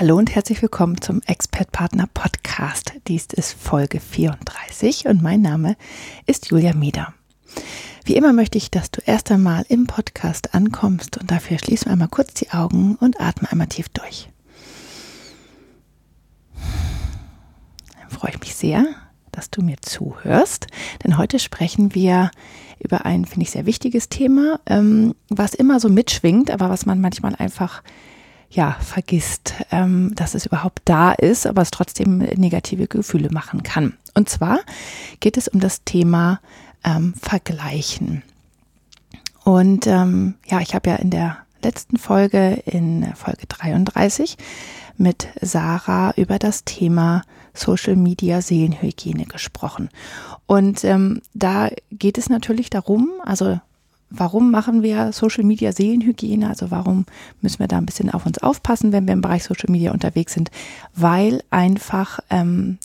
Hallo und herzlich willkommen zum Expert Partner Podcast. Dies ist Folge 34 und mein Name ist Julia Mieder. Wie immer möchte ich, dass du erst einmal im Podcast ankommst und dafür schließen wir einmal kurz die Augen und atme einmal tief durch. Dann freue ich mich sehr, dass du mir zuhörst, denn heute sprechen wir über ein, finde ich, sehr wichtiges Thema, ähm, was immer so mitschwingt, aber was man manchmal einfach ja, vergisst, ähm, dass es überhaupt da ist, aber es trotzdem negative Gefühle machen kann. Und zwar geht es um das Thema ähm, Vergleichen. Und ähm, ja, ich habe ja in der letzten Folge, in Folge 33, mit Sarah über das Thema Social Media Seelenhygiene gesprochen. Und ähm, da geht es natürlich darum, also warum machen wir Social Media Seelenhygiene? Also warum müssen wir da ein bisschen auf uns aufpassen, wenn wir im Bereich Social Media unterwegs sind? Weil einfach ähm,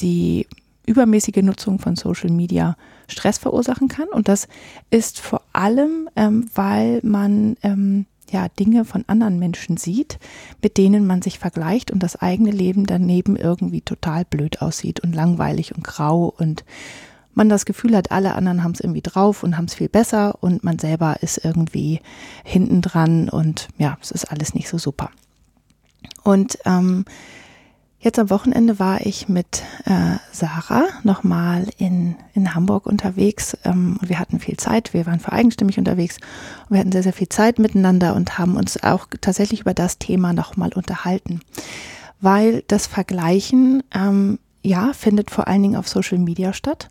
die übermäßige Nutzung von Social Media Stress verursachen kann. Und das ist vor allem, ähm, weil man ähm, ja Dinge von anderen Menschen sieht, mit denen man sich vergleicht und das eigene Leben daneben irgendwie total blöd aussieht und langweilig und grau und man das Gefühl hat, alle anderen haben es irgendwie drauf und haben es viel besser und man selber ist irgendwie hinten dran und ja, es ist alles nicht so super. Und ähm, jetzt am Wochenende war ich mit äh, Sarah nochmal in, in Hamburg unterwegs ähm, und wir hatten viel Zeit. Wir waren für eigenstimmig unterwegs und wir hatten sehr, sehr viel Zeit miteinander und haben uns auch tatsächlich über das Thema nochmal unterhalten. Weil das Vergleichen ähm, ja, findet vor allen Dingen auf Social Media statt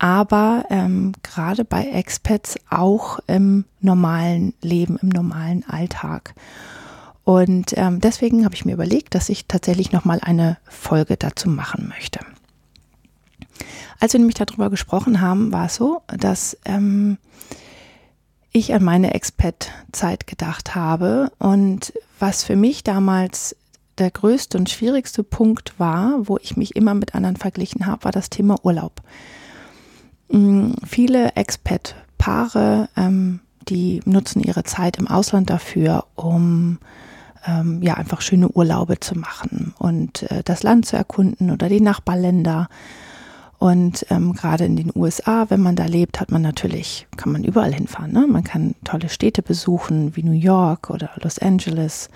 aber ähm, gerade bei Expats auch im normalen Leben, im normalen Alltag. Und ähm, deswegen habe ich mir überlegt, dass ich tatsächlich nochmal eine Folge dazu machen möchte. Als wir nämlich darüber gesprochen haben, war es so, dass ähm, ich an meine Expat-Zeit gedacht habe und was für mich damals der größte und schwierigste Punkt war, wo ich mich immer mit anderen verglichen habe, war das Thema Urlaub. Mm, viele Expat-Paare, ähm, die nutzen ihre Zeit im Ausland dafür, um ähm, ja einfach schöne Urlaube zu machen und äh, das Land zu erkunden oder die Nachbarländer. Und ähm, gerade in den USA, wenn man da lebt, hat man natürlich, kann man überall hinfahren. Ne? Man kann tolle Städte besuchen, wie New York oder Los Angeles,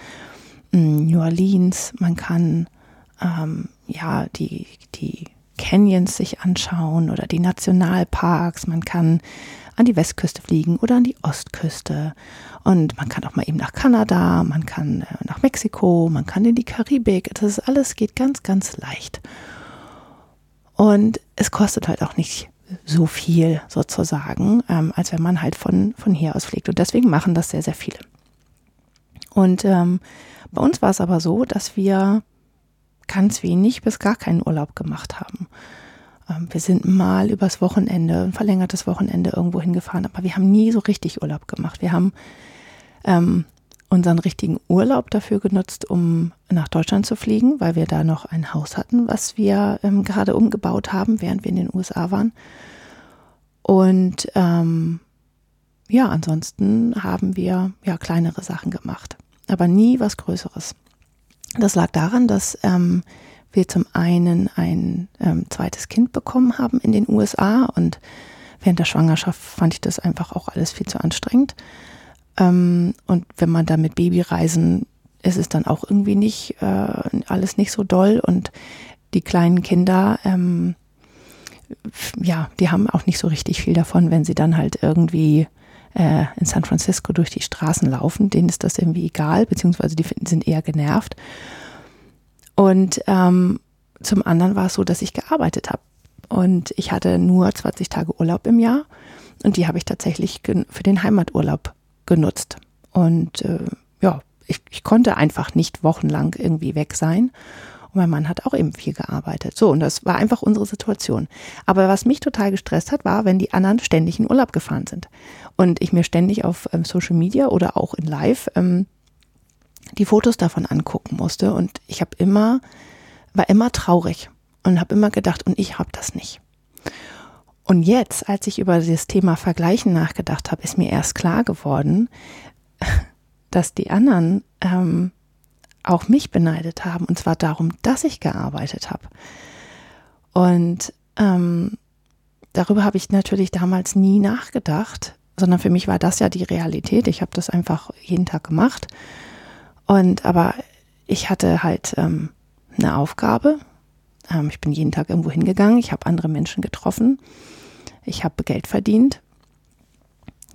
mm, New Orleans. Man kann ähm, ja die, die Canyons sich anschauen oder die Nationalparks. Man kann an die Westküste fliegen oder an die Ostküste. Und man kann auch mal eben nach Kanada, man kann äh, nach Mexiko, man kann in die Karibik. Das alles geht ganz, ganz leicht. Und es kostet halt auch nicht so viel sozusagen, ähm, als wenn man halt von, von hier aus fliegt. Und deswegen machen das sehr, sehr viele. Und ähm, bei uns war es aber so, dass wir ganz wenig bis gar keinen Urlaub gemacht haben. Ähm, wir sind mal übers Wochenende, ein verlängertes Wochenende irgendwo hingefahren, aber wir haben nie so richtig Urlaub gemacht. Wir haben ähm, unseren richtigen Urlaub dafür genutzt, um nach Deutschland zu fliegen, weil wir da noch ein Haus hatten, was wir ähm, gerade umgebaut haben, während wir in den USA waren. Und ähm, ja, ansonsten haben wir ja kleinere Sachen gemacht, aber nie was Größeres. Das lag daran, dass ähm, wir zum einen ein ähm, zweites Kind bekommen haben in den USA und während der Schwangerschaft fand ich das einfach auch alles viel zu anstrengend. Ähm, und wenn man da mit Babyreisen ist es dann auch irgendwie nicht äh, alles nicht so doll und die kleinen Kinder ähm, ja, die haben auch nicht so richtig viel davon, wenn sie dann halt irgendwie äh, in San Francisco durch die Straßen laufen. Denen ist das irgendwie egal, beziehungsweise die sind eher genervt. Und ähm, zum anderen war es so, dass ich gearbeitet habe. Und ich hatte nur 20 Tage Urlaub im Jahr und die habe ich tatsächlich für den Heimaturlaub genutzt. Und äh, ja, ich, ich konnte einfach nicht wochenlang irgendwie weg sein. Und mein Mann hat auch eben viel gearbeitet. So, und das war einfach unsere Situation. Aber was mich total gestresst hat, war, wenn die anderen ständig in Urlaub gefahren sind. Und ich mir ständig auf ähm, Social Media oder auch in Live ähm, die Fotos davon angucken musste. Und ich habe immer, war immer traurig und habe immer gedacht, und ich habe das nicht. Und jetzt, als ich über das Thema Vergleichen nachgedacht habe, ist mir erst klar geworden, dass die anderen ähm, auch mich beneidet haben. Und zwar darum, dass ich gearbeitet habe. Und ähm, darüber habe ich natürlich damals nie nachgedacht, sondern für mich war das ja die Realität. Ich habe das einfach jeden Tag gemacht. Und aber ich hatte halt ähm, eine Aufgabe. Ähm, ich bin jeden Tag irgendwo hingegangen. Ich habe andere Menschen getroffen. Ich habe Geld verdient.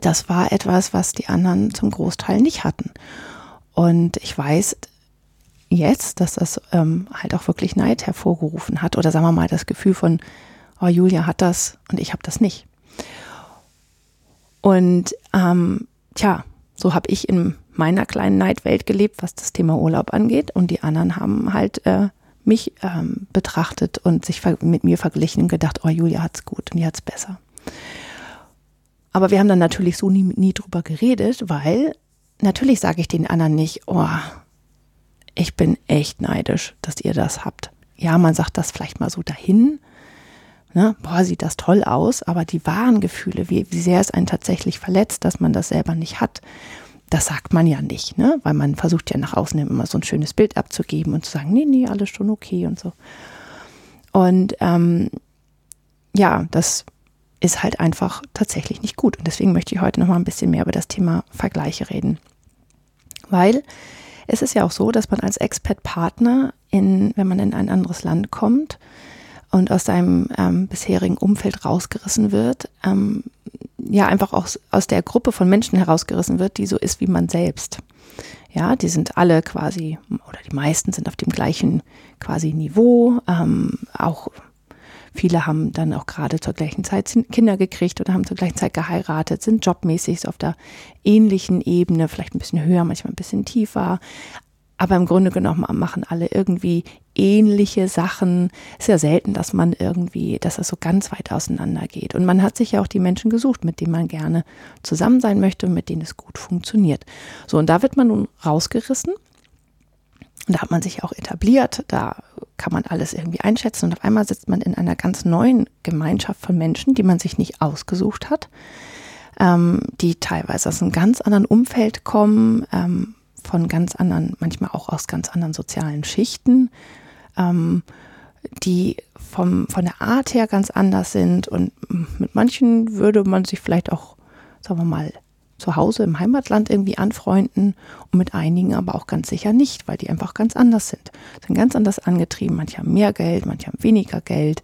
Das war etwas, was die anderen zum Großteil nicht hatten. Und ich weiß jetzt, dass das ähm, halt auch wirklich Neid hervorgerufen hat. Oder sagen wir mal das Gefühl von, oh, Julia hat das und ich habe das nicht. Und ähm, tja, so habe ich in meiner kleinen Neidwelt gelebt, was das Thema Urlaub angeht. Und die anderen haben halt äh, mich ähm, betrachtet und sich mit mir verglichen und gedacht, oh, Julia hat's gut und die hat's besser. Aber wir haben dann natürlich so nie, nie drüber geredet, weil natürlich sage ich den anderen nicht, oh, ich bin echt neidisch, dass ihr das habt. Ja, man sagt das vielleicht mal so dahin. Ne? Boah, sieht das toll aus, aber die wahren Gefühle, wie, wie sehr es einen tatsächlich verletzt, dass man das selber nicht hat, das sagt man ja nicht, ne? weil man versucht ja nach außen immer so ein schönes Bild abzugeben und zu sagen, nee, nee, alles schon okay und so. Und ähm, ja, das ist halt einfach tatsächlich nicht gut. Und deswegen möchte ich heute noch mal ein bisschen mehr über das Thema Vergleiche reden. Weil es ist ja auch so, dass man als Expat-Partner, in, wenn man in ein anderes Land kommt und aus seinem ähm, bisherigen Umfeld rausgerissen wird, ähm, ja einfach aus, aus der Gruppe von Menschen herausgerissen wird, die so ist wie man selbst. Ja, die sind alle quasi, oder die meisten sind auf dem gleichen quasi Niveau, ähm, auch Viele haben dann auch gerade zur gleichen Zeit Kinder gekriegt oder haben zur gleichen Zeit geheiratet, sind jobmäßig auf der ähnlichen Ebene, vielleicht ein bisschen höher, manchmal ein bisschen tiefer. Aber im Grunde genommen machen alle irgendwie ähnliche Sachen. Es ist ja selten, dass man irgendwie, dass das so ganz weit auseinander geht. Und man hat sich ja auch die Menschen gesucht, mit denen man gerne zusammen sein möchte und mit denen es gut funktioniert. So, und da wird man nun rausgerissen und da hat man sich auch etabliert, da kann man alles irgendwie einschätzen und auf einmal sitzt man in einer ganz neuen Gemeinschaft von Menschen, die man sich nicht ausgesucht hat, ähm, die teilweise aus einem ganz anderen Umfeld kommen, ähm, von ganz anderen, manchmal auch aus ganz anderen sozialen Schichten, ähm, die vom, von der Art her ganz anders sind und mit manchen würde man sich vielleicht auch, sagen wir mal, zu Hause im Heimatland irgendwie anfreunden und mit einigen aber auch ganz sicher nicht, weil die einfach ganz anders sind. Sind ganz anders angetrieben. Manche haben mehr Geld, manche haben weniger Geld.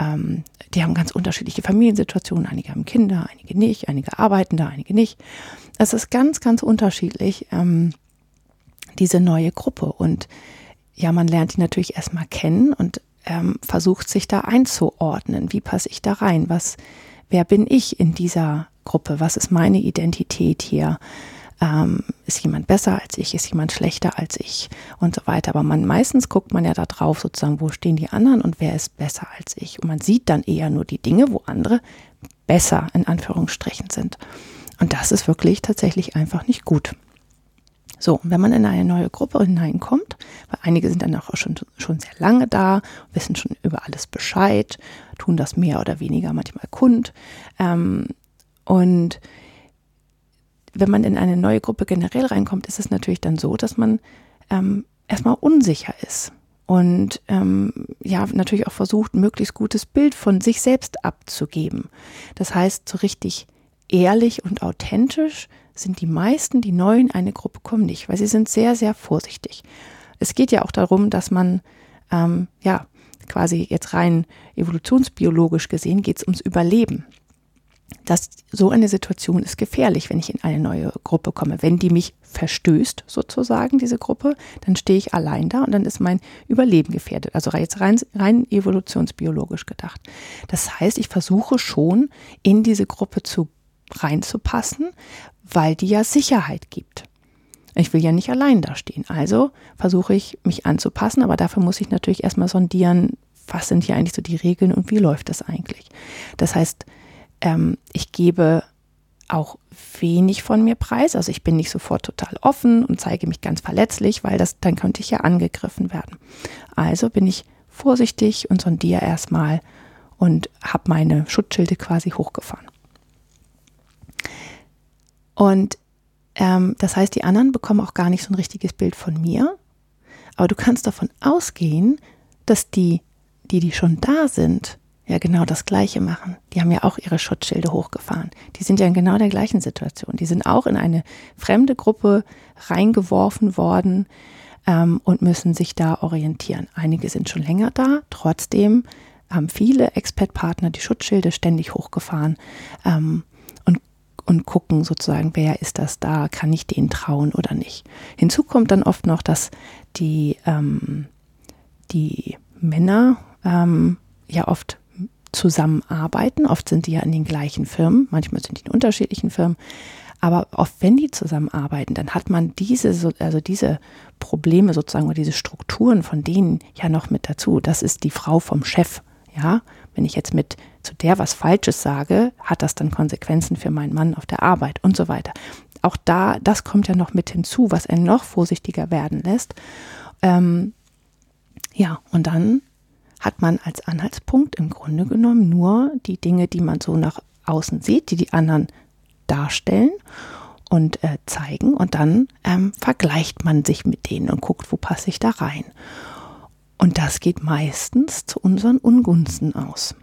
Ähm, die haben ganz unterschiedliche Familiensituationen. Einige haben Kinder, einige nicht, einige arbeiten da, einige nicht. Es ist ganz, ganz unterschiedlich, ähm, diese neue Gruppe. Und ja, man lernt die natürlich erstmal kennen und ähm, versucht sich da einzuordnen. Wie passe ich da rein? Was, wer bin ich in dieser Gruppe? Was ist meine Identität hier? Ähm, ist jemand besser als ich? Ist jemand schlechter als ich? Und so weiter. Aber man meistens guckt man ja da drauf, sozusagen, wo stehen die anderen und wer ist besser als ich? Und man sieht dann eher nur die Dinge, wo andere besser in Anführungsstrichen sind. Und das ist wirklich tatsächlich einfach nicht gut. So, wenn man in eine neue Gruppe hineinkommt, weil einige sind dann auch schon, schon sehr lange da, wissen schon über alles Bescheid, tun das mehr oder weniger manchmal kund, ähm, und wenn man in eine neue Gruppe generell reinkommt, ist es natürlich dann so, dass man ähm, erstmal unsicher ist und ähm, ja natürlich auch versucht, ein möglichst gutes Bild von sich selbst abzugeben. Das heißt, so richtig ehrlich und authentisch sind die meisten, die neu in eine Gruppe kommen, nicht, weil sie sind sehr, sehr vorsichtig. Es geht ja auch darum, dass man ähm, ja quasi jetzt rein evolutionsbiologisch gesehen geht es ums Überleben dass so eine Situation ist gefährlich, wenn ich in eine neue Gruppe komme. Wenn die mich verstößt, sozusagen, diese Gruppe, dann stehe ich allein da und dann ist mein Überleben gefährdet. Also jetzt rein, rein evolutionsbiologisch gedacht. Das heißt, ich versuche schon, in diese Gruppe zu reinzupassen, weil die ja Sicherheit gibt. Ich will ja nicht allein dastehen. Also versuche ich, mich anzupassen, aber dafür muss ich natürlich erstmal sondieren, was sind hier eigentlich so die Regeln und wie läuft das eigentlich. Das heißt, ähm, ich gebe auch wenig von mir preis. Also ich bin nicht sofort total offen und zeige mich ganz verletzlich, weil das, dann könnte ich ja angegriffen werden. Also bin ich vorsichtig und sondiere erstmal und habe meine Schutzschilde quasi hochgefahren. Und ähm, das heißt, die anderen bekommen auch gar nicht so ein richtiges Bild von mir. Aber du kannst davon ausgehen, dass die, die, die schon da sind, ja genau das Gleiche machen. Die haben ja auch ihre Schutzschilde hochgefahren. Die sind ja in genau der gleichen Situation. Die sind auch in eine fremde Gruppe reingeworfen worden ähm, und müssen sich da orientieren. Einige sind schon länger da, trotzdem haben viele Expat-Partner die Schutzschilde ständig hochgefahren ähm, und, gucken sozusagen, wer ist das da, kann ich denen trauen oder nicht. Hinzu kommt dann oft noch, dass die, ähm, die Männer ähm, ja oft zusammenarbeiten. Oft sind die ja in den gleichen Firmen, manchmal sind die in unterschiedlichen Firmen. Aber oft, wenn die zusammenarbeiten, dann hat man diese, also diese Probleme sozusagen oder diese Strukturen von denen ja noch mit dazu. Das ist die Frau vom Chef. Ja, wenn ich jetzt mit zu der was Falsches sage, hat das dann Konsequenzen für meinen Mann auf der Arbeit und so weiter. Auch da, das kommt ja noch mit hinzu, was einen noch vorsichtiger werden lässt. Ähm, ja, und dann hat man als Anhaltspunkt im Grunde genommen nur die Dinge, die man so nach außen sieht, die die anderen darstellen und äh, zeigen. Und dann ähm, vergleicht man sich mit denen und guckt, wo passe ich da rein. Und das geht meistens zu unseren Ungunsten aus,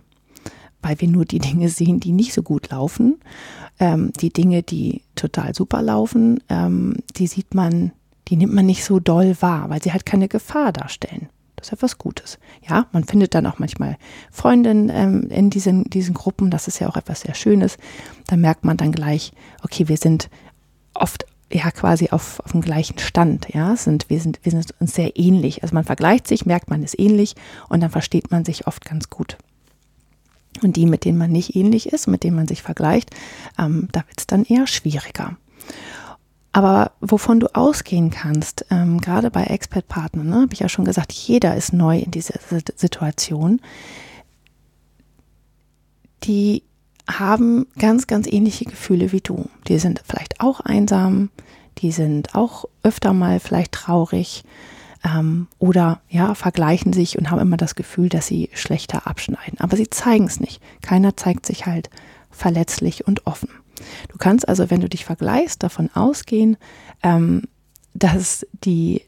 weil wir nur die Dinge sehen, die nicht so gut laufen. Ähm, die Dinge, die total super laufen, ähm, die sieht man, die nimmt man nicht so doll wahr, weil sie halt keine Gefahr darstellen. Das ist etwas Gutes. Ja, man findet dann auch manchmal Freundinnen ähm, in diesen, diesen Gruppen. Das ist ja auch etwas sehr Schönes. Da merkt man dann gleich, okay, wir sind oft ja quasi auf, auf dem gleichen Stand. Ja, sind, wir, sind, wir sind uns sehr ähnlich. Also man vergleicht sich, merkt man ist ähnlich und dann versteht man sich oft ganz gut. Und die, mit denen man nicht ähnlich ist, mit denen man sich vergleicht, ähm, da wird es dann eher schwieriger. Aber wovon du ausgehen kannst, ähm, gerade bei Expert-Partnern, ne, habe ich ja schon gesagt, jeder ist neu in dieser Situation. Die haben ganz, ganz ähnliche Gefühle wie du. Die sind vielleicht auch einsam, die sind auch öfter mal vielleicht traurig ähm, oder ja, vergleichen sich und haben immer das Gefühl, dass sie schlechter abschneiden. Aber sie zeigen es nicht. Keiner zeigt sich halt verletzlich und offen. Du kannst also, wenn du dich vergleichst, davon ausgehen, ähm, dass die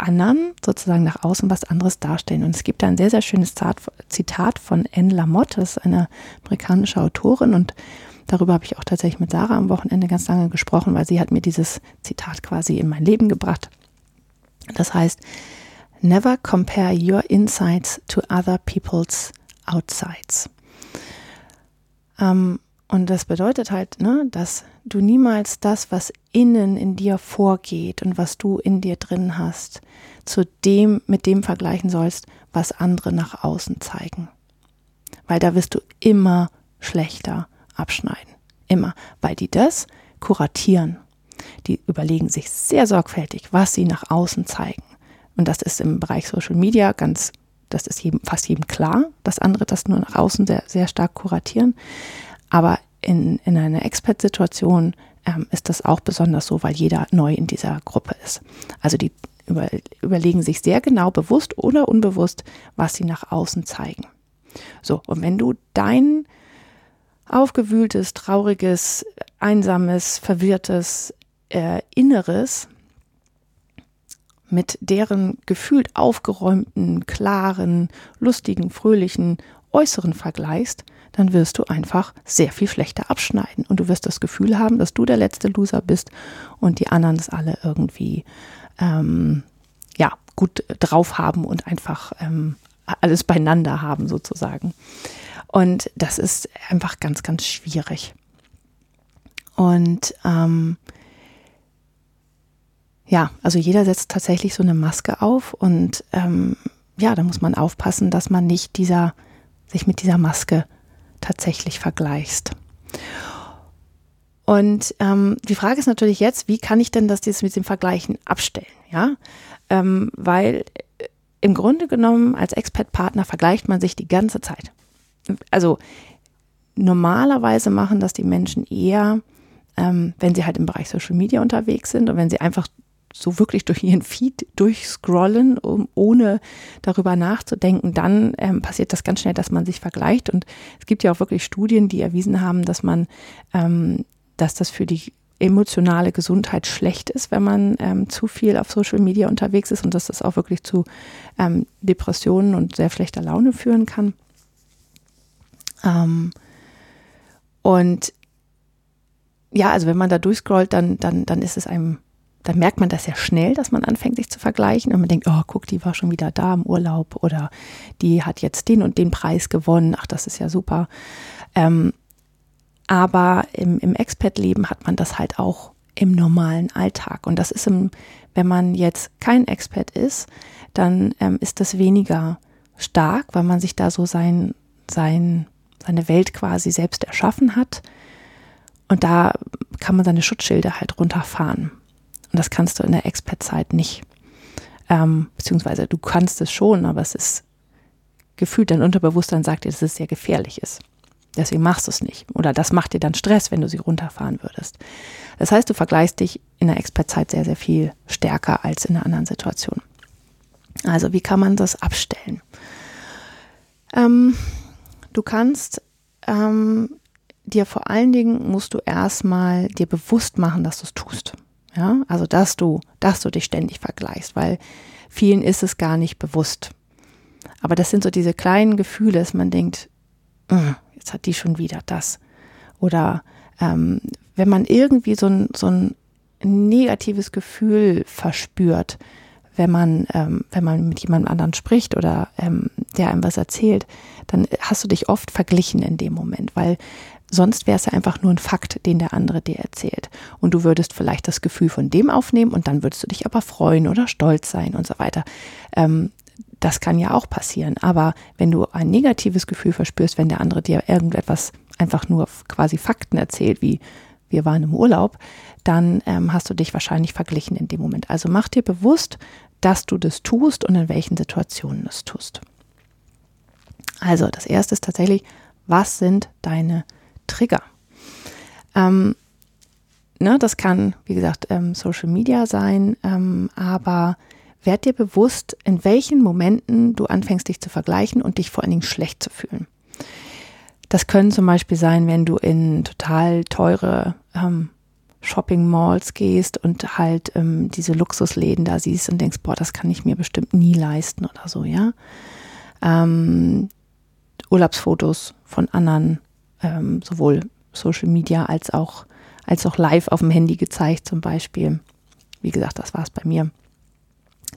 anderen sozusagen nach außen was anderes darstellen. Und es gibt da ein sehr, sehr schönes Zitat von Anne Lamotte, das ist eine amerikanische Autorin und darüber habe ich auch tatsächlich mit Sarah am Wochenende ganz lange gesprochen, weil sie hat mir dieses Zitat quasi in mein Leben gebracht. Das heißt, never compare your insides to other people's outsides. Ähm, und das bedeutet halt, ne, dass du niemals das, was innen in dir vorgeht und was du in dir drin hast, zu dem, mit dem vergleichen sollst, was andere nach außen zeigen. Weil da wirst du immer schlechter abschneiden. Immer. Weil die das kuratieren. Die überlegen sich sehr sorgfältig, was sie nach außen zeigen. Und das ist im Bereich Social Media ganz, das ist jedem, fast jedem klar, dass andere das nur nach außen sehr, sehr stark kuratieren. Aber in, in einer Expert-Situation ähm, ist das auch besonders so, weil jeder neu in dieser Gruppe ist. Also die über, überlegen sich sehr genau, bewusst oder unbewusst, was sie nach außen zeigen. So, und wenn du dein aufgewühltes, trauriges, einsames, verwirrtes äh, Inneres mit deren gefühlt aufgeräumten, klaren, lustigen, fröhlichen Äußeren vergleichst, dann wirst du einfach sehr viel schlechter abschneiden. Und du wirst das Gefühl haben, dass du der letzte Loser bist und die anderen es alle irgendwie ähm, ja, gut drauf haben und einfach ähm, alles beieinander haben sozusagen. Und das ist einfach ganz, ganz schwierig. Und ähm, ja, also jeder setzt tatsächlich so eine Maske auf und ähm, ja, da muss man aufpassen, dass man nicht dieser, sich mit dieser Maske tatsächlich vergleichst. Und ähm, die Frage ist natürlich jetzt, wie kann ich denn das dieses mit dem Vergleichen abstellen? Ja, ähm, weil äh, im Grunde genommen als Expert-Partner vergleicht man sich die ganze Zeit. Also normalerweise machen das die Menschen eher, ähm, wenn sie halt im Bereich Social Media unterwegs sind und wenn sie einfach so wirklich durch ihren Feed durchscrollen, um, ohne darüber nachzudenken, dann ähm, passiert das ganz schnell, dass man sich vergleicht. Und es gibt ja auch wirklich Studien, die erwiesen haben, dass man ähm, dass das für die emotionale Gesundheit schlecht ist, wenn man ähm, zu viel auf Social Media unterwegs ist und dass das auch wirklich zu ähm, Depressionen und sehr schlechter Laune führen kann. Ähm, und ja, also wenn man da durchscrollt, dann, dann, dann ist es einem, dann merkt man das ja schnell, dass man anfängt, sich zu vergleichen und man denkt, oh, guck, die war schon wieder da im Urlaub oder die hat jetzt den und den Preis gewonnen, ach, das ist ja super. Ähm, aber im, im Expat-Leben hat man das halt auch im normalen Alltag. Und das ist im, wenn man jetzt kein Expat ist, dann ähm, ist das weniger stark, weil man sich da so sein, sein, seine Welt quasi selbst erschaffen hat. Und da kann man seine Schutzschilde halt runterfahren. Und das kannst du in der Expat-Zeit nicht. Ähm, beziehungsweise du kannst es schon, aber es ist gefühlt, dein Unterbewusstsein sagt dir, dass es sehr gefährlich ist. Deswegen machst du es nicht. Oder das macht dir dann Stress, wenn du sie runterfahren würdest. Das heißt, du vergleichst dich in der Expertzeit sehr, sehr viel stärker als in einer anderen Situation. Also, wie kann man das abstellen? Ähm, du kannst ähm, dir vor allen Dingen musst du erstmal dir bewusst machen, dass du es tust. Ja, also dass du, dass du dich ständig vergleichst, weil vielen ist es gar nicht bewusst. Aber das sind so diese kleinen Gefühle, dass man denkt, jetzt hat die schon wieder das. Oder ähm, wenn man irgendwie so ein, so ein negatives Gefühl verspürt, wenn man, ähm, wenn man mit jemandem anderen spricht oder ähm, der einem was erzählt, dann hast du dich oft verglichen in dem Moment, weil sonst wäre es ja einfach nur ein Fakt, den der andere dir erzählt. Und du würdest vielleicht das Gefühl von dem aufnehmen und dann würdest du dich aber freuen oder stolz sein und so weiter. Ähm, das kann ja auch passieren. Aber wenn du ein negatives Gefühl verspürst, wenn der andere dir irgendetwas einfach nur quasi Fakten erzählt, wie wir waren im Urlaub, dann ähm, hast du dich wahrscheinlich verglichen in dem Moment. Also mach dir bewusst, dass du das tust und in welchen Situationen es tust. Also das erste ist tatsächlich, was sind deine Trigger? Ähm, ne, das kann, wie gesagt, ähm, Social Media sein, ähm, aber werd dir bewusst, in welchen Momenten du anfängst, dich zu vergleichen und dich vor allen Dingen schlecht zu fühlen. Das können zum Beispiel sein, wenn du in total teure ähm, Shopping Malls gehst und halt ähm, diese Luxusläden da siehst und denkst, boah, das kann ich mir bestimmt nie leisten oder so, ja. Ähm, Urlaubsfotos von anderen, ähm, sowohl Social Media als auch, als auch live auf dem Handy gezeigt zum Beispiel. Wie gesagt, das war es bei mir.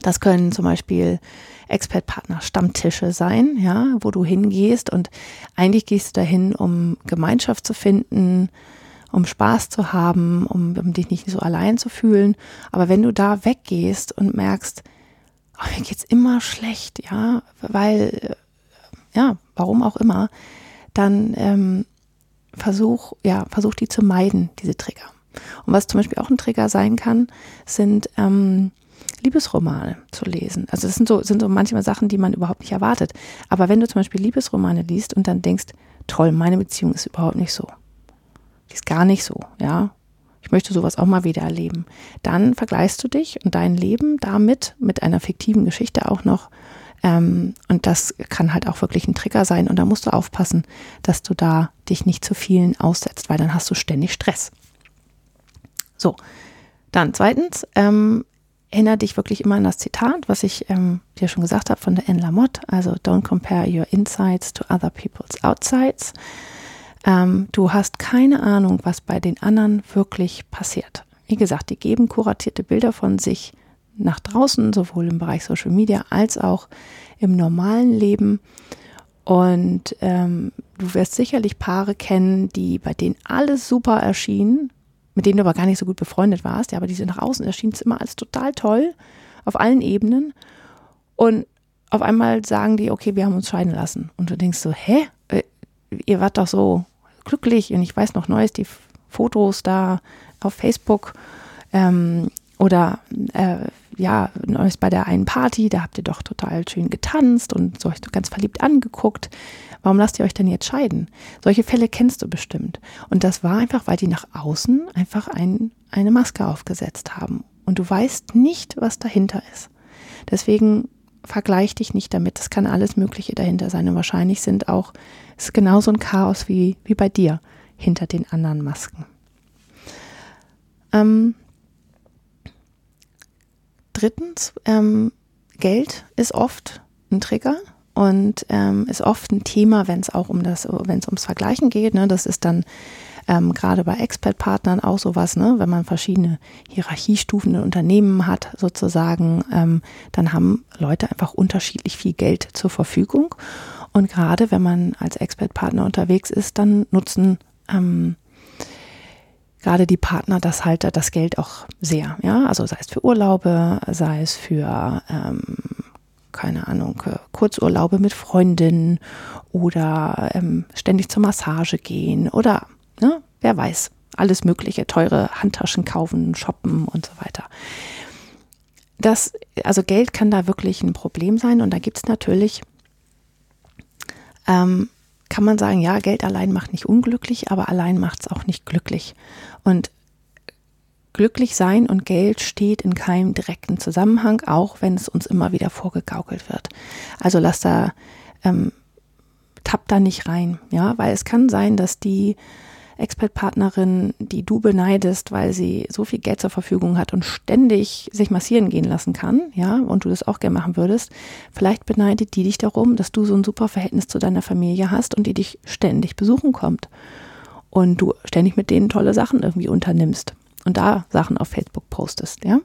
Das können zum Beispiel Expert-Partner Stammtische sein, ja, wo du hingehst und eigentlich gehst du dahin, um Gemeinschaft zu finden, um Spaß zu haben, um, um dich nicht so allein zu fühlen. Aber wenn du da weggehst und merkst, oh, mir geht's immer schlecht, ja, weil, ja, warum auch immer, dann ähm, versuch, ja, versuch die zu meiden, diese Trigger. Und was zum Beispiel auch ein Trigger sein kann, sind ähm, Liebesromane zu lesen. Also das sind so, sind so manchmal Sachen, die man überhaupt nicht erwartet. Aber wenn du zum Beispiel Liebesromane liest und dann denkst, toll, meine Beziehung ist überhaupt nicht so. Die ist gar nicht so, ja. Ich möchte sowas auch mal wieder erleben. Dann vergleichst du dich und dein Leben damit mit einer fiktiven Geschichte auch noch. Ähm, und das kann halt auch wirklich ein Trigger sein. Und da musst du aufpassen, dass du da dich nicht zu vielen aussetzt, weil dann hast du ständig Stress. So, dann zweitens, ähm, erinnere dich wirklich immer an das Zitat, was ich ähm, dir schon gesagt habe von der Anne Lamotte, also don't compare your insights to other people's outsides. Ähm, du hast keine Ahnung, was bei den anderen wirklich passiert. Wie gesagt, die geben kuratierte Bilder von sich nach draußen, sowohl im Bereich Social Media als auch im normalen Leben. Und ähm, du wirst sicherlich Paare kennen, die bei denen alles super erschien, mit denen du aber gar nicht so gut befreundet warst, ja, aber die sind nach außen erschienen es immer als total toll auf allen Ebenen. Und auf einmal sagen die, okay, wir haben uns scheiden lassen. Und du denkst so, hä? Äh, ihr wart doch so glücklich und ich weiß noch Neues, die Fotos da auf Facebook ähm, oder äh, ja, neulich bei der einen Party, da habt ihr doch total schön getanzt und so euch ganz verliebt angeguckt. Warum lasst ihr euch denn jetzt scheiden? Solche Fälle kennst du bestimmt. Und das war einfach, weil die nach außen einfach ein, eine Maske aufgesetzt haben. Und du weißt nicht, was dahinter ist. Deswegen vergleich dich nicht damit. Es kann alles Mögliche dahinter sein. Und wahrscheinlich sind auch, es ist genauso ein Chaos wie, wie bei dir hinter den anderen Masken. Ähm, drittens, ähm, Geld ist oft ein Trigger und ähm, ist oft ein Thema, wenn es auch um das, wenn es ums Vergleichen geht. Ne? Das ist dann ähm, gerade bei Expert-Partnern auch sowas, ne? wenn man verschiedene Hierarchiestufen in Unternehmen hat, sozusagen, ähm, dann haben Leute einfach unterschiedlich viel Geld zur Verfügung. Und gerade wenn man als Expert-Partner unterwegs ist, dann nutzen ähm, gerade die Partner das halt das Geld auch sehr, ja, also sei es für Urlaube, sei es für ähm, keine Ahnung, äh, Kurzurlaube mit Freundinnen oder ähm, ständig zur Massage gehen oder ne, wer weiß, alles mögliche, teure Handtaschen kaufen, shoppen und so weiter. Das, also Geld kann da wirklich ein Problem sein und da gibt es natürlich ähm, kann man sagen, ja, Geld allein macht nicht unglücklich, aber allein macht es auch nicht glücklich. Und glücklich sein und Geld steht in keinem direkten Zusammenhang, auch wenn es uns immer wieder vorgegaukelt wird. Also lass da, ähm, tapp da nicht rein, ja, weil es kann sein, dass die Expert-Partnerin, die du beneidest, weil sie so viel Geld zur Verfügung hat und ständig sich massieren gehen lassen kann, ja, und du das auch gerne machen würdest, vielleicht beneidet die dich darum, dass du so ein super Verhältnis zu deiner Familie hast und die dich ständig besuchen kommt. Und du ständig mit denen tolle Sachen irgendwie unternimmst und da Sachen auf Facebook postest, ja.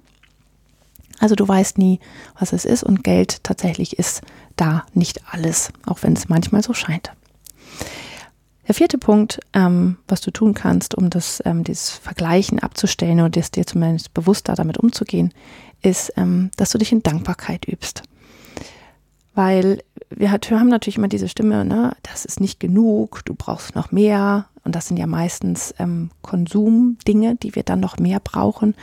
Also du weißt nie, was es ist und Geld tatsächlich ist da nicht alles, auch wenn es manchmal so scheint. Der vierte Punkt, ähm, was du tun kannst, um das, ähm, dieses Vergleichen abzustellen oder dir zumindest bewusster damit umzugehen, ist, ähm, dass du dich in Dankbarkeit übst. Weil wir, haben natürlich immer diese Stimme, ne, das ist nicht genug, du brauchst noch mehr. Und das sind ja meistens ähm, Konsumdinge, die wir dann noch mehr brauchen,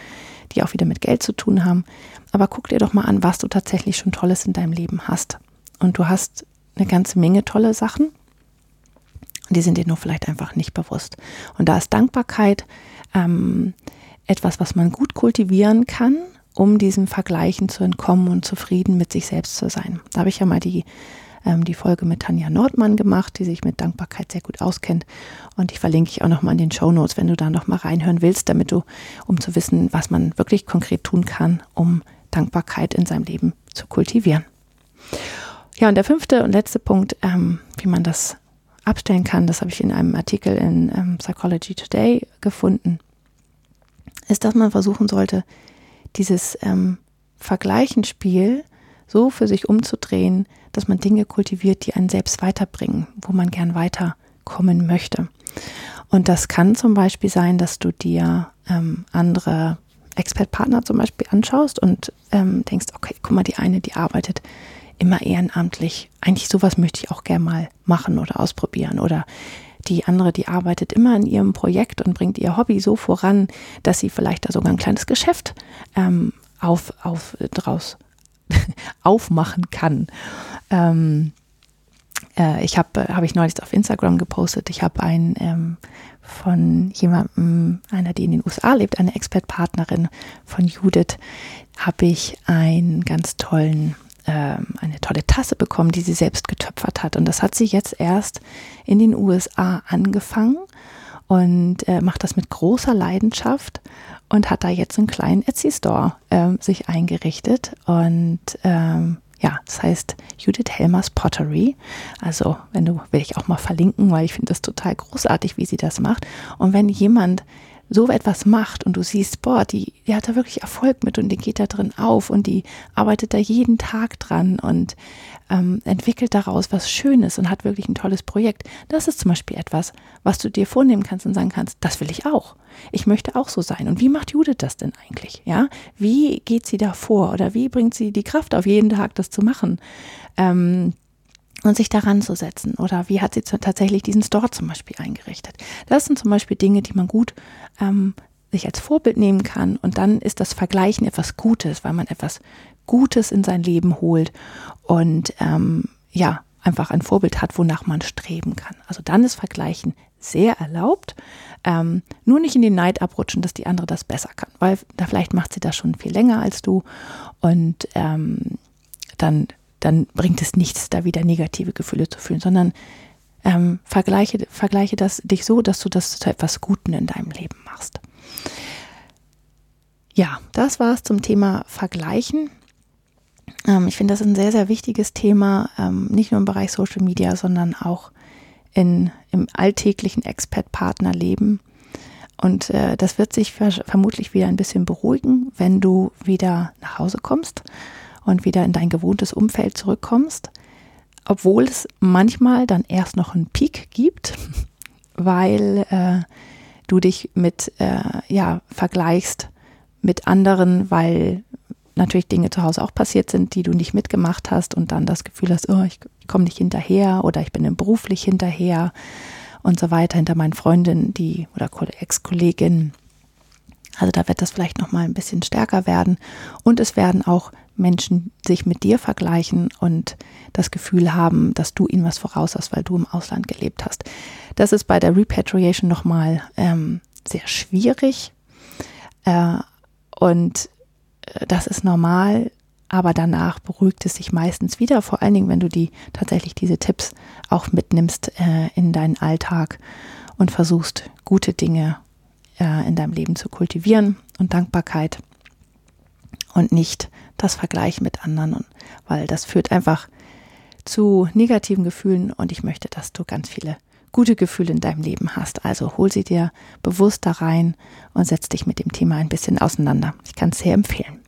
die auch wieder mit Geld zu tun haben. Aber guck dir doch mal an, was du tatsächlich schon Tolles in deinem Leben hast. Und du hast eine ganze Menge tolle Sachen, die sind dir nur vielleicht einfach nicht bewusst. Und da ist Dankbarkeit ähm, etwas, was man gut kultivieren kann, um diesem Vergleichen zu entkommen und zufrieden mit sich selbst zu sein. Da habe ich ja mal die, ähm, die Folge mit Tanja Nordmann gemacht, die sich mit Dankbarkeit sehr gut auskennt. Und die verlinke ich auch nochmal in den Show Notes, wenn du da nochmal reinhören willst, damit du, um zu wissen, was man wirklich konkret tun kann, um Dankbarkeit in seinem Leben zu kultivieren. Ja, und der fünfte und letzte Punkt, ähm, wie man das abstellen kann, das habe ich in einem Artikel in ähm, Psychology Today gefunden, ist, dass man versuchen sollte, dieses ähm, Vergleichenspiel so für sich umzudrehen, dass man Dinge kultiviert, die einen selbst weiterbringen, wo man gern weiterkommen möchte. Und das kann zum Beispiel sein, dass du dir ähm, andere Expert-Partner zum Beispiel anschaust und ähm, denkst, okay, guck mal, die eine, die arbeitet immer ehrenamtlich. Eigentlich sowas möchte ich auch gerne mal machen oder ausprobieren. Oder die andere, die arbeitet immer in ihrem Projekt und bringt ihr Hobby so voran, dass sie vielleicht da sogar ein kleines Geschäft ähm, auf, auf, draus aufmachen kann. Ähm, äh, ich habe, habe ich neulich auf Instagram gepostet, ich habe ein ähm, von jemandem, einer, die in den USA lebt, eine Expertpartnerin von Judith, habe ich einen ganz tollen eine tolle Tasse bekommen, die sie selbst getöpfert hat. Und das hat sie jetzt erst in den USA angefangen und äh, macht das mit großer Leidenschaft und hat da jetzt einen kleinen Etsy-Store ähm, sich eingerichtet. Und ähm, ja, das heißt Judith Helmers Pottery. Also, wenn du, will ich auch mal verlinken, weil ich finde das total großartig, wie sie das macht. Und wenn jemand so etwas macht und du siehst, boah, die, die hat da wirklich Erfolg mit und die geht da drin auf und die arbeitet da jeden Tag dran und ähm, entwickelt daraus was Schönes und hat wirklich ein tolles Projekt. Das ist zum Beispiel etwas, was du dir vornehmen kannst und sagen kannst, das will ich auch. Ich möchte auch so sein. Und wie macht Judith das denn eigentlich? Ja, wie geht sie da vor oder wie bringt sie die Kraft auf jeden Tag, das zu machen? Ähm, und sich daran zu setzen. Oder wie hat sie tatsächlich diesen Store zum Beispiel eingerichtet? Das sind zum Beispiel Dinge, die man gut ähm, sich als Vorbild nehmen kann. Und dann ist das Vergleichen etwas Gutes, weil man etwas Gutes in sein Leben holt und ähm, ja, einfach ein Vorbild hat, wonach man streben kann. Also dann ist Vergleichen sehr erlaubt. Ähm, nur nicht in den Neid abrutschen, dass die andere das besser kann, weil da vielleicht macht sie das schon viel länger als du und ähm, dann, dann bringt es nichts, da wieder negative Gefühle zu fühlen, sondern ähm, vergleiche, vergleiche das dich so, dass du das zu etwas Guten in deinem Leben machst. Ja, das war es zum Thema Vergleichen. Ähm, ich finde das ein sehr, sehr wichtiges Thema, ähm, nicht nur im Bereich Social Media, sondern auch in, im alltäglichen Expat-Partner-Leben. Und äh, das wird sich vermutlich wieder ein bisschen beruhigen, wenn du wieder nach Hause kommst und wieder in dein gewohntes Umfeld zurückkommst. Obwohl es manchmal dann erst noch einen Peak gibt, weil äh, du dich mit, äh, ja, vergleichst mit anderen, weil natürlich Dinge zu Hause auch passiert sind, die du nicht mitgemacht hast und dann das Gefühl hast, oh, ich komme nicht hinterher oder ich bin beruflich hinterher und so weiter hinter meinen Freundinnen, die oder Ex-Kolleginnen. Also da wird das vielleicht noch mal ein bisschen stärker werden und es werden auch Menschen sich mit dir vergleichen und das Gefühl haben, dass du ihnen was voraus hast, weil du im Ausland gelebt hast. Das ist bei der Repatriation noch mal ähm, sehr schwierig äh, und das ist normal, aber danach beruhigt es sich meistens wieder, vor allen Dingen, wenn du die tatsächlich diese Tipps auch mitnimmst äh, in deinen Alltag und versuchst, gute Dinge äh, in deinem Leben zu kultivieren und Dankbarkeit und nicht das Vergleichen mit anderen, weil das führt einfach zu negativen Gefühlen und ich möchte, dass du ganz viele gute Gefühle in deinem Leben hast. Also hol sie dir bewusst da rein und setz dich mit dem Thema ein bisschen auseinander. Ich kann es sehr empfehlen.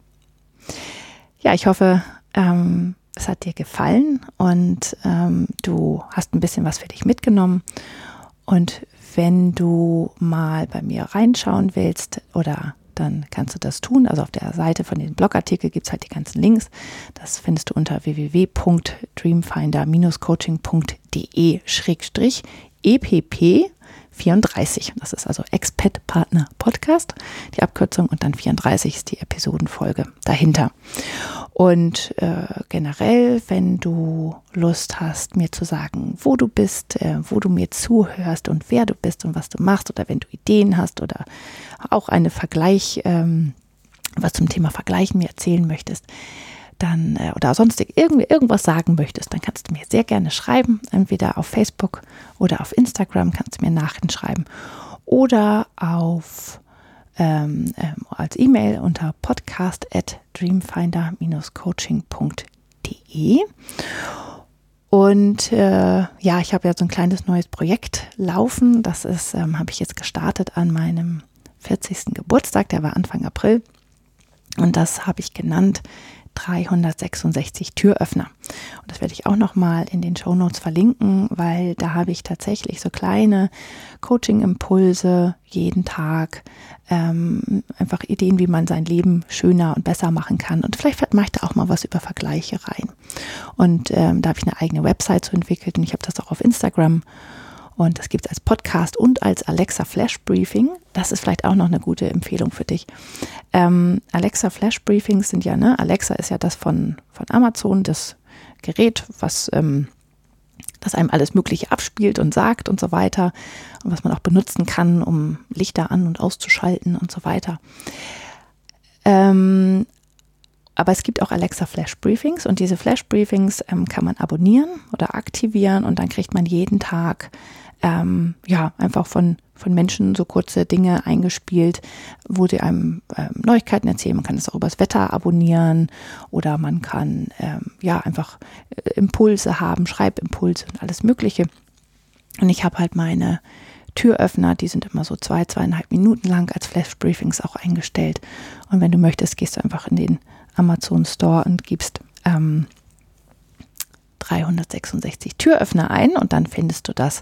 Ja, ich hoffe, ähm, es hat dir gefallen und ähm, du hast ein bisschen was für dich mitgenommen. Und wenn du mal bei mir reinschauen willst oder dann kannst du das tun. Also auf der Seite von den Blogartikeln gibt es halt die ganzen Links. Das findest du unter www.dreamfinder-coaching.de EPP 34. Das ist also Expat Partner Podcast, die Abkürzung und dann 34 ist die Episodenfolge dahinter. Und äh, generell, wenn du Lust hast, mir zu sagen, wo du bist, äh, wo du mir zuhörst und wer du bist und was du machst, oder wenn du Ideen hast oder auch eine Vergleich, ähm, was zum Thema Vergleichen mir erzählen möchtest, dann äh, oder sonstig irgendwie irgendwas sagen möchtest, dann kannst du mir sehr gerne schreiben, entweder auf Facebook oder auf Instagram kannst du mir Nachrichten schreiben oder auf ähm, ähm, als E-Mail unter podcast at dreamfinder-coaching.de. Und äh, ja, ich habe ja so ein kleines neues Projekt laufen. Das ist, ähm, habe ich jetzt gestartet an meinem 40. Geburtstag, der war Anfang April. Und das habe ich genannt 366 Türöffner. Und das werde ich auch nochmal in den Show Notes verlinken, weil da habe ich tatsächlich so kleine Coaching-Impulse jeden Tag, ähm, einfach Ideen, wie man sein Leben schöner und besser machen kann. Und vielleicht mache ich da auch mal was über Vergleiche rein. Und ähm, da habe ich eine eigene Website so entwickelt und ich habe das auch auf Instagram und das gibt es als Podcast und als Alexa Flash Briefing. Das ist vielleicht auch noch eine gute Empfehlung für dich. Ähm, Alexa Flash Briefings sind ja, ne, Alexa ist ja das von, von Amazon, das Gerät, was ähm, das einem alles Mögliche abspielt und sagt und so weiter. Und was man auch benutzen kann, um Lichter an- und auszuschalten und so weiter. Ähm, aber es gibt auch Alexa Flash Briefings und diese Flash Briefings ähm, kann man abonnieren oder aktivieren und dann kriegt man jeden Tag ähm, ja, einfach von, von Menschen so kurze Dinge eingespielt, wo sie einem ähm, Neuigkeiten erzählen. Man kann es auch übers Wetter abonnieren oder man kann ähm, ja einfach äh, Impulse haben, Schreibimpulse und alles Mögliche. Und ich habe halt meine Türöffner, die sind immer so zwei, zweieinhalb Minuten lang als Flash-Briefings auch eingestellt. Und wenn du möchtest, gehst du einfach in den Amazon Store und gibst ähm, 366 Türöffner ein und dann findest du das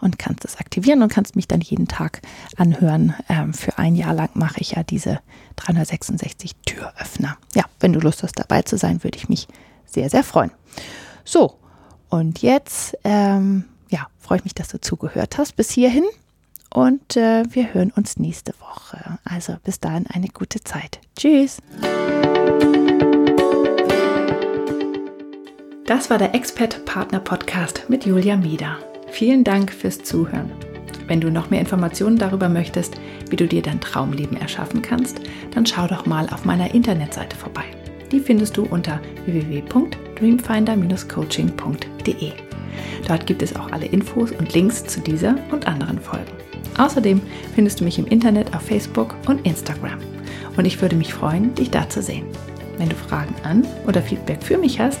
und kannst es aktivieren und kannst mich dann jeden Tag anhören. Ähm, für ein Jahr lang mache ich ja diese 366 Türöffner. Ja, wenn du Lust hast dabei zu sein, würde ich mich sehr, sehr freuen. So, Und jetzt, ähm, ja, freue ich mich, dass du zugehört hast bis hierhin. Und äh, wir hören uns nächste Woche. Also bis dahin eine gute Zeit. Tschüss. Das war der Expert Partner Podcast mit Julia Mieder. Vielen Dank fürs Zuhören. Wenn du noch mehr Informationen darüber möchtest, wie du dir dein Traumleben erschaffen kannst, dann schau doch mal auf meiner Internetseite vorbei. Die findest du unter www.dreamfinder-coaching.de. Dort gibt es auch alle Infos und Links zu dieser und anderen Folgen. Außerdem findest du mich im Internet auf Facebook und Instagram. Und ich würde mich freuen, dich da zu sehen. Wenn du Fragen an oder Feedback für mich hast